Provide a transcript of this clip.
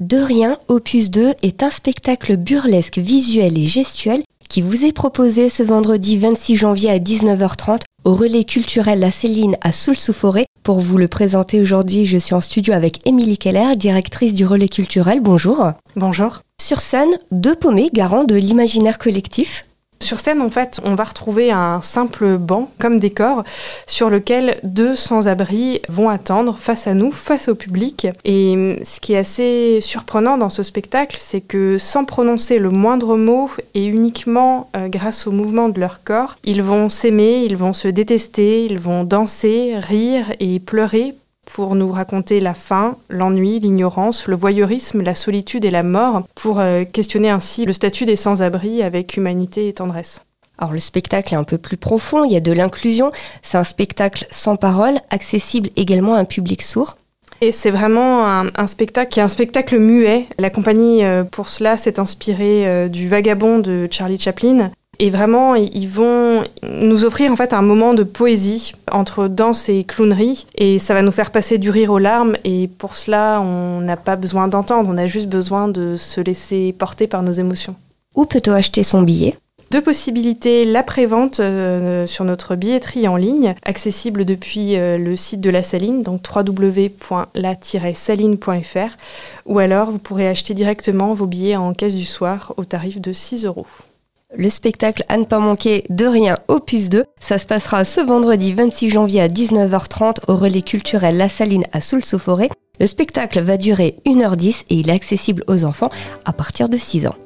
De rien, Opus 2 est un spectacle burlesque visuel et gestuel qui vous est proposé ce vendredi 26 janvier à 19h30 au relais culturel La Céline à Soul-sous-Forêt. Pour vous le présenter aujourd'hui, je suis en studio avec Émilie Keller, directrice du relais culturel. Bonjour. Bonjour. Sur scène, deux paumés garants de l'imaginaire collectif. Sur scène, en fait, on va retrouver un simple banc comme décor sur lequel deux sans-abri vont attendre face à nous, face au public. Et ce qui est assez surprenant dans ce spectacle, c'est que sans prononcer le moindre mot et uniquement euh, grâce au mouvement de leur corps, ils vont s'aimer, ils vont se détester, ils vont danser, rire et pleurer pour nous raconter la faim, l'ennui, l'ignorance, le voyeurisme, la solitude et la mort, pour euh, questionner ainsi le statut des sans-abri avec humanité et tendresse. Alors le spectacle est un peu plus profond, il y a de l'inclusion, c'est un spectacle sans parole, accessible également à un public sourd. Et c'est vraiment un, spectacle qui est un spectacle muet. La compagnie, euh, pour cela, s'est inspirée euh, du Vagabond de Charlie Chaplin. Et vraiment, ils vont nous offrir en fait un moment de poésie entre danse et clownerie. Et ça va nous faire passer du rire aux larmes. Et pour cela, on n'a pas besoin d'entendre, on a juste besoin de se laisser porter par nos émotions. Où peut-on acheter son billet? Deux possibilités, la prévente euh, sur notre billetterie en ligne, accessible depuis euh, le site de la Saline, donc www.la-saline.fr, ou alors vous pourrez acheter directement vos billets en caisse du soir au tarif de 6 euros. Le spectacle à ne pas manquer de rien opus 2, ça se passera ce vendredi 26 janvier à 19h30 au relais culturel La Saline à Soul-sous-Forêt. Le spectacle va durer 1h10 et il est accessible aux enfants à partir de 6 ans.